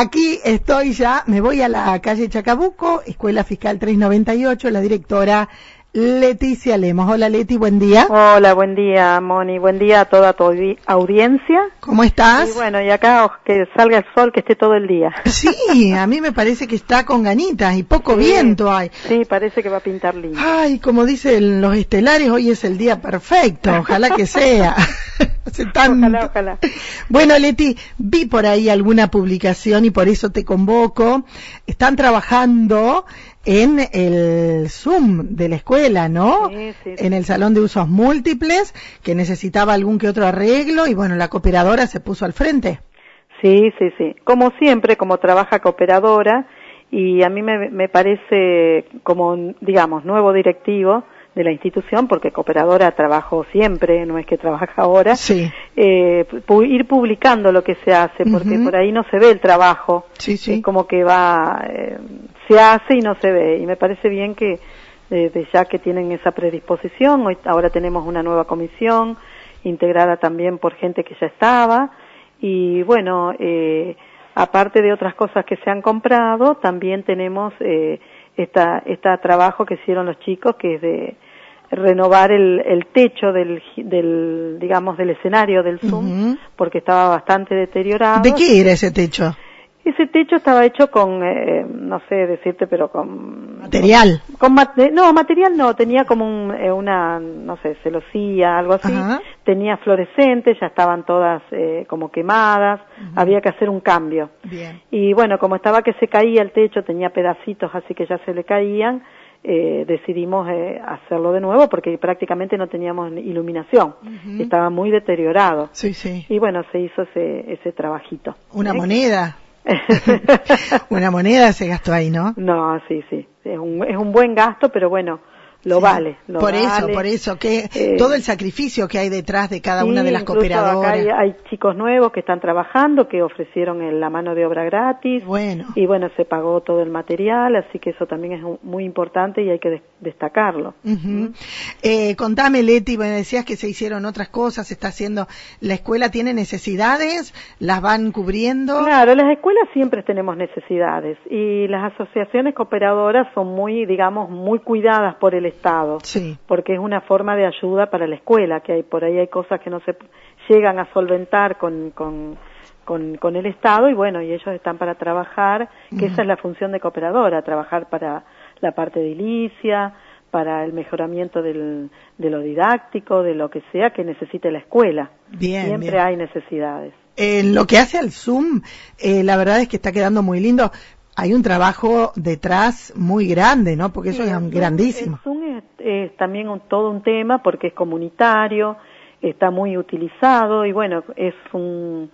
Aquí estoy ya, me voy a la calle Chacabuco, Escuela Fiscal 398, la directora Leticia Lemos. Hola Leti, buen día. Hola, buen día Moni, buen día a toda tu audiencia. ¿Cómo estás? Y bueno, y acá que salga el sol, que esté todo el día. Sí, a mí me parece que está con ganitas y poco viento hay. Sí, parece que va a pintar lindo. Ay, como dicen los estelares, hoy es el día perfecto, ojalá que sea. Ojalá, ojalá. Bueno, Leti, vi por ahí alguna publicación y por eso te convoco. Están trabajando en el Zoom de la escuela, ¿no? Sí, sí, En el salón de usos múltiples, que necesitaba algún que otro arreglo y bueno, la cooperadora se puso al frente. Sí, sí, sí. Como siempre, como trabaja cooperadora y a mí me, me parece como, digamos, nuevo directivo de la institución, porque cooperadora trabajo siempre, no es que trabaja ahora, Sí. eh, pu- ir publicando lo que se hace, porque por ahí no se ve el trabajo. Sí, sí. Es como que va, eh, se hace y no se ve. Y me parece bien que desde ya que tienen esa predisposición, hoy, ahora tenemos una nueva comisión integrada también por gente que ya estaba. Y bueno, eh, aparte de otras cosas que se han comprado, también tenemos eh, esta, este trabajo que hicieron los chicos, que es de renovar el, el techo del, del, digamos, del escenario del Zoom, porque estaba bastante deteriorado. ¿De qué era ese techo? Ese techo estaba hecho con, eh, no sé decirte, pero con... Material. Con mate- no, material no, tenía como un, eh, una, no sé, celosía, algo así. Ajá. Tenía fluorescentes, ya estaban todas eh, como quemadas, había que hacer un cambio. Bien. Y bueno, como estaba que se caía el techo, tenía pedacitos así que ya se le caían, eh, decidimos eh, hacerlo de nuevo porque prácticamente no teníamos iluminación, estaba muy deteriorado. Sí, sí. Y bueno, se hizo ese, ese trabajito. Una ¿Eh? moneda. Una moneda se gastó ahí, ¿no? no, sí, sí, es un, es un buen gasto, pero bueno, lo Sí. vale. Lo por eso, por eso, que Eh, todo el sacrificio que hay detrás de cada Sí, una de las cooperadoras. Acá hay, hay chicos nuevos que están trabajando, que ofrecieron el- la mano de obra gratis. Bueno. Y bueno, se pagó todo el material, así que eso también es muy importante y hay que des- destacarlo. Eh, contame, Leti, me decías que se hicieron otras cosas, se está haciendo, la escuela tiene necesidades, las van cubriendo. Claro, las escuelas siempre tenemos necesidades y las asociaciones cooperadoras son muy, digamos, muy cuidadas por el Estado. Sí. porque es una forma de ayuda para la escuela, que hay por ahí hay cosas que no se llegan a solventar con, con, con, con el Estado y bueno, y ellos están para trabajar, que esa es la función de cooperadora, trabajar para la parte edilicia, para el mejoramiento del, de lo didáctico, de lo que sea que necesite la escuela. Bien, Siempre bien. hay necesidades. Eh, lo que hace al Zoom, eh, la verdad es que está quedando muy lindo. Hay un trabajo detrás muy grande, ¿no? Porque eso Sí, es Zoom- grandísimo. El Zoom es, es también un- todo un tema porque es comunitario, está muy utilizado y bueno, es un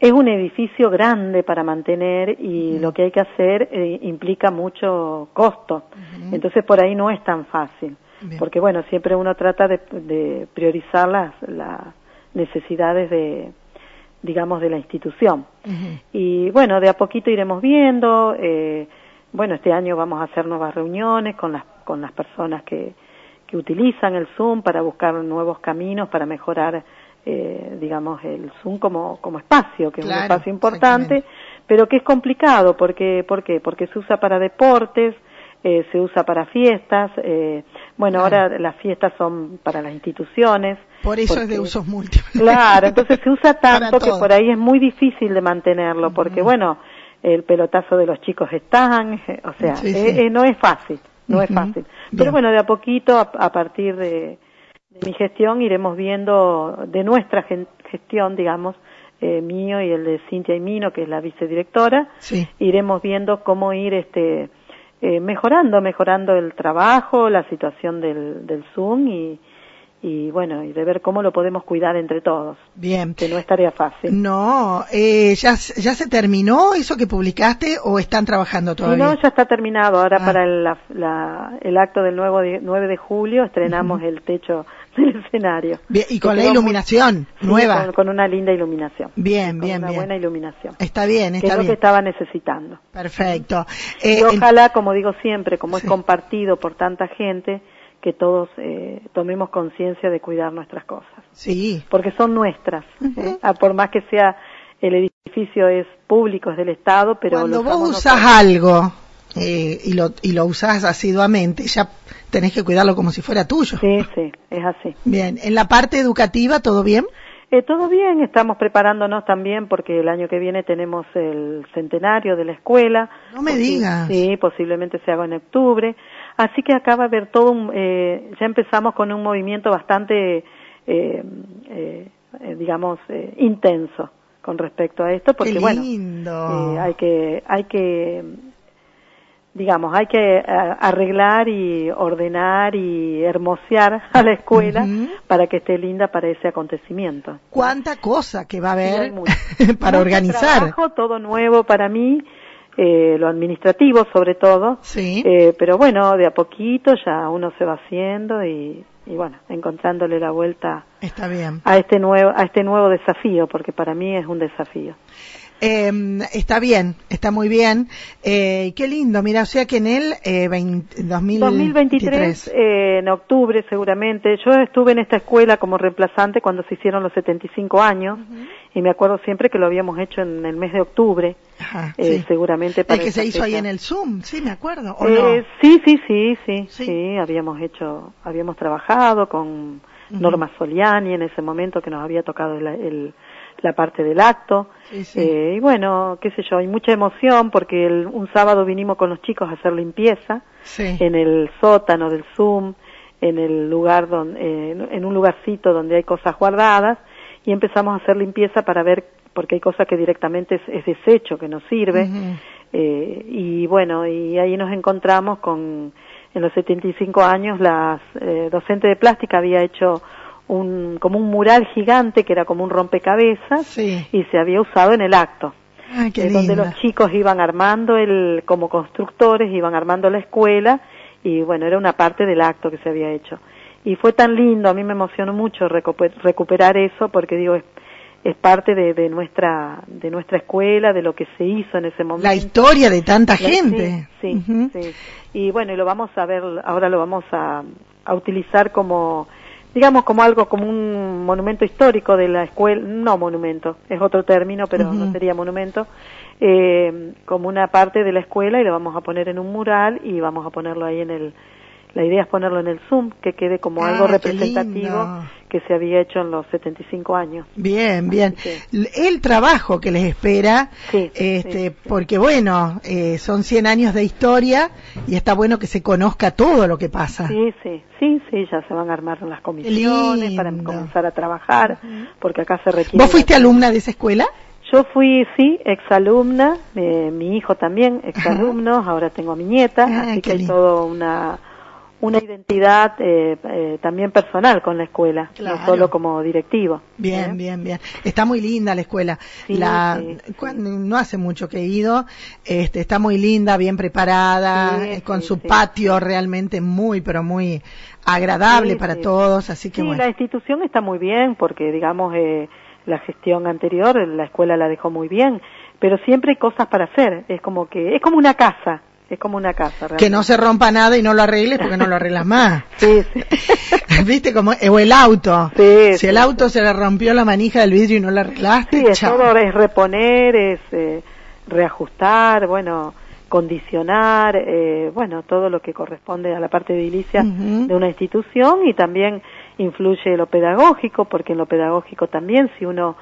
es un edificio grande para mantener y lo que hay que hacer eh, implica mucho costo. Entonces por ahí no es tan fácil. Bien. Porque bueno, siempre uno trata de, de priorizar las, las necesidades de digamos de la institución. Y bueno, de a poquito iremos viendo. eh, bueno, este año vamos a hacer nuevas reuniones con las, con las personas que, que utilizan el Zoom para buscar nuevos caminos para mejorar, eh, digamos, el Zoom como, como espacio, que es un espacio importante, pero que es complicado. Porque, ¿Por qué? Porque se usa para deportes, eh, se usa para fiestas. eh, bueno, Claro. ahora las fiestas son para las instituciones. Por eso es de usos múltiples. Claro, entonces se usa tanto que por ahí es muy difícil de mantenerlo, porque bueno, el pelotazo de los chicos están, o sea, Sí, eh, sí. eh, no es fácil, no es fácil. Bien. Pero bueno, de a poquito, a, a partir de, de mi gestión, iremos viendo, de nuestra gestión, digamos, eh, mío y el de Cintia y Mino, que es la vicedirectora, Sí. iremos viendo cómo ir este eh, mejorando, mejorando el trabajo, la situación del, del Zoom y, y bueno, y de ver cómo lo podemos cuidar entre todos, Bien. que no es tarea fácil. No, eh, ¿ya, ¿ya se terminó eso que publicaste o están trabajando todavía? no, ya está terminado. Ahora Ah. para el, la- la- el acto del nuevo di- 9 de julio estrenamos el techo del escenario. Bien, y con la quedó muy- iluminación Sí, nueva. Con, con una linda iluminación. Bien, Con bien, una bien. buena iluminación. Está bien, Que es está lo que bien. estaba necesitando. Perfecto. Eh, y ojalá, como digo siempre, como Sí. es compartido por tanta gente, que todos eh, tomemos conciencia de cuidar nuestras cosas, sí, porque son nuestras, Ujú. ¿eh? Ah, por más que sea el edificio es público, es del Estado, pero... Cuando vos usas algo eh, y, lo, y lo usás asiduamente, ya tenés que cuidarlo como si fuera tuyo. Sí, sí, es así. Bien, en la parte educativa, ¿todo bien? Eh, todo bien, estamos preparándonos también porque el año que viene tenemos el centenario de la escuela. No me digas. Sí, posiblemente se haga en octubre. Así que acá va a haber todo un, eh, ya empezamos con un movimiento bastante, eh, eh, digamos, intenso con respecto a esto, porque bueno, hay que, hay que digamos, hay que eh, arreglar y ordenar y hermosear a la escuela para que esté linda para ese acontecimiento. ¿Cuánta cosa que va a haber para organizar? Trabajo, todo nuevo para mí, eh, lo administrativo sobre todo, sí. Eh, pero bueno, de a poquito ya uno se va haciendo y, y bueno, encontrándole la vuelta Está bien. a este nuevo a este nuevo desafío, porque para mí es un desafío. Eh, está bien, está muy bien. Eh, qué lindo, mira, o sea que en el eh, 2023, eh, en octubre seguramente, yo estuve en esta escuela como reemplazante cuando se hicieron los 75 años y me acuerdo siempre que lo habíamos hecho en el mes de octubre, Ajá, eh, sí. seguramente para El que se hizo ahí en el Zoom, sí, me acuerdo. ¿o Eh, no? sí, sí, sí, sí, Sí. sí, habíamos hecho, habíamos trabajado con Norma Soliani en ese momento que nos había tocado el- el- la parte del acto. Sí, sí. Eh, y bueno, qué sé yo, hay mucha emoción porque el- un sábado vinimos con los chicos a hacer limpieza Sí. en el sótano del Zoom, en el lugar donde, eh, en- un lugarcito donde hay cosas guardadas y empezamos a hacer limpieza para ver porque hay cosas que directamente es, es desecho que no sirve eh, y bueno y ahí nos encontramos con en los 75 años la eh, docente de plástica había hecho un como un mural gigante que era como un rompecabezas Sí. y se había usado en el acto Ay, qué eh, donde los chicos iban armando el como constructores iban armando la escuela y bueno era una parte del acto que se había hecho y fue tan lindo a mí me emocionó mucho recuper- recuperar eso porque digo es, es parte de, de nuestra de nuestra escuela de lo que se hizo en ese momento La historia de tanta gente. sí, sí, sí. y bueno y lo vamos a ver ahora lo vamos a, a utilizar como digamos como algo como un monumento histórico de la escuela no monumento es otro término pero no sería monumento eh, como una parte de la escuela y lo vamos a poner en un mural y vamos a ponerlo ahí en el la idea es ponerlo en el Zoom que quede como Ah, algo qué representativo que se había hecho en los 75 años Bien, bien. Sí. El trabajo que les espera, Sí, este, sí, porque bueno, eh, son 100 años de historia y está bueno que se conozca todo lo que pasa. Sí, sí, sí, sí, ya se van a armar las comisiones para comenzar a trabajar, porque acá se requiere... ¿Vos fuiste alumna de esa escuela? Yo fui, sí, exalumna, eh, mi hijo también, exalumno, ahora tengo a mi nieta, Ah, así que hay lindo. todo una una identidad eh, eh, también personal con la escuela, Claro. no solo como directivo. Bien, ¿eh? bien, bien. Está muy linda la escuela. Sí, la, sí, no hace mucho que he ido. Este, está muy linda, bien preparada, eh, con su patio realmente muy, pero muy agradable para todos. Así que Sí, bueno. la institución está muy bien porque, digamos, eh, la gestión anterior, la escuela la dejó muy bien, pero siempre hay cosas para hacer. Es como que, es como una casa, es como una casa. Que no realmente. se rompa nada y no lo arregles porque no lo arreglas más. Sí, sí. ¿Viste? Como, o el auto. Sí, si sí, el auto se le rompió la manija del vidrio y no lo arreglaste, Sí, es todo es reponer, es eh, reajustar, bueno, condicionar, eh, bueno, todo lo que corresponde a la parte edilicia de una institución y también influye lo pedagógico, porque en lo pedagógico también si uno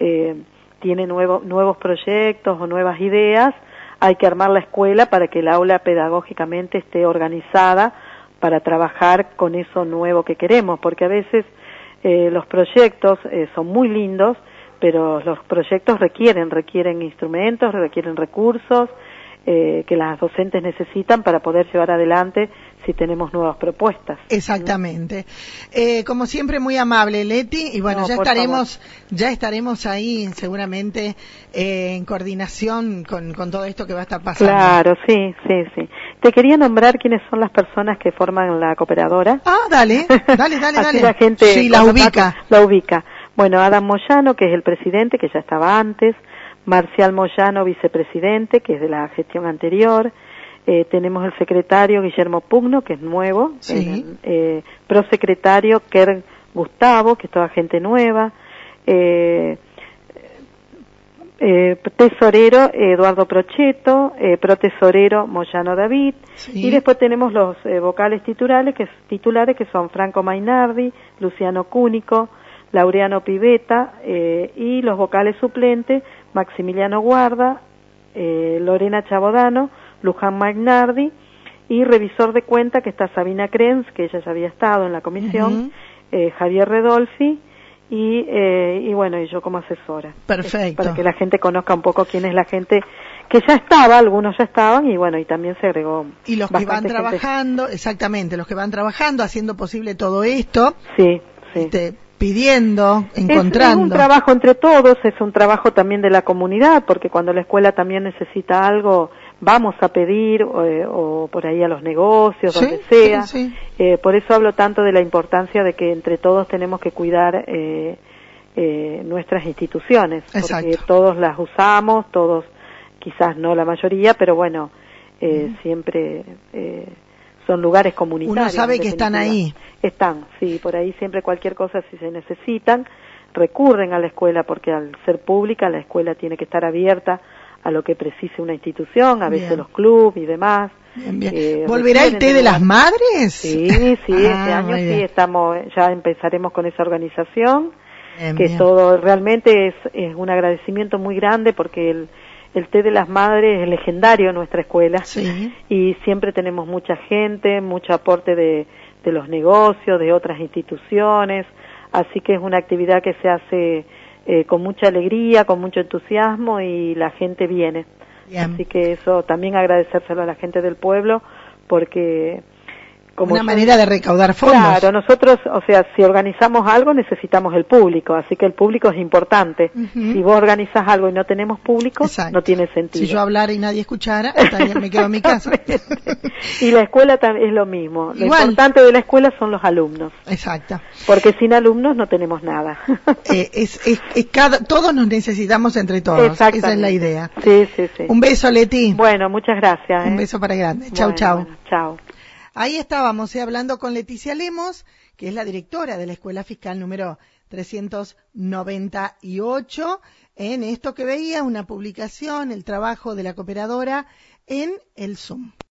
eh, tiene nuevo- nuevos proyectos o nuevas ideas, hay que armar la escuela para que el aula pedagógicamente esté organizada para trabajar con eso nuevo que queremos, porque a veces eh, los proyectos eh, son muy lindos, pero los proyectos requieren, requieren instrumentos, requieren recursos eh, que las docentes necesitan para poder llevar adelante si tenemos nuevas propuestas. Exactamente. Eh, como siempre, muy amable, Leti. Y bueno, No, ya estaremos, ya estaremos ahí seguramente eh, en coordinación con, con todo esto que va a estar pasando. Claro, sí, sí, sí. Te quería nombrar quiénes son las personas que forman la cooperadora. Ah, dale, dale, dale, Así dale. la gente sí, la ubica. La ubica. Bueno, Adam Moyano, que es el presidente, que ya estaba antes. Marcial Moyano, vicepresidente, que es de la gestión anterior. Eh, tenemos el secretario Guillermo Pugno, que es nuevo. Sí. El, eh, prosecretario Ker Gustavo, que es toda gente nueva. Eh, eh, tesorero Eduardo Procheto, eh, protesorero Moyano David, y después tenemos los eh, vocales titulares que, titulares que son Franco Mainardi, Luciano Cúnico, Laureano Piveta, y los vocales suplentes Maximiliano Guarda, eh, Lorena Chabodano, Luján Mainardi, y revisor de cuenta que está Sabina Krenz, que ella ya había estado en la comisión, Javier Redolfi, y, eh, y bueno, y yo como asesora. Perfecto. Para que la gente conozca un poco quién es la gente que ya estaba, algunos ya estaban y bueno, y también se agregó. Y los que van trabajando, exactamente, los que van trabajando, haciendo posible todo esto. Sí, sí. Este, pidiendo, encontrando. Es, un trabajo entre todos, es un trabajo también de la comunidad, porque cuando la escuela también necesita algo, vamos a pedir eh, o, por ahí a los negocios, donde sea. Eh, por eso hablo tanto de la importancia de que entre todos tenemos que cuidar eh, eh nuestras instituciones, porque todos las usamos, todos, quizás no la mayoría, pero bueno, siempre son lugares comunitarios. Uno sabe que están ahí. Están, sí, por ahí siempre cualquier cosa si se necesitan recurren a la escuela porque al ser pública la escuela tiene que estar abierta a lo que precise una institución, a veces los clubes y demás. Eh, ¿Volverá el té de las madres? Sí, sí, este ah, año sí estamos, ya empezaremos con esa organización, que todo realmente es, es un agradecimiento muy grande porque el, el té de las madres es legendario en nuestra escuela. Y siempre tenemos mucha gente, mucho aporte de, de los negocios, de otras instituciones, así que es una actividad que se hace eh, con mucha alegría, con mucho entusiasmo y la gente viene. Así que eso también agradecérselo a la gente del pueblo porque una manera de recaudar fondos. Claro, nosotros, o sea, si organizamos algo necesitamos el público, así que el público es importante. Si vos organizas algo y no tenemos público, no tiene sentido. Si yo hablara y nadie escuchara, me quedo en mi casa. y la escuela es lo mismo. Lo importante de la escuela son los alumnos. Exacto. Porque sin alumnos no tenemos nada. eh, es, es, cada, todos nos necesitamos entre todos. Esa es la idea. Sí, sí, sí. Un beso, Leti. Bueno, muchas gracias. Un ¿eh? beso para grande. Chau, chau. chau. Ahí estábamos eh, hablando con Leticia Lemos, que es la directora de la Escuela Fiscal número 398, en esto que veía, una publicación, el trabajo de la cooperadora en el Zoom.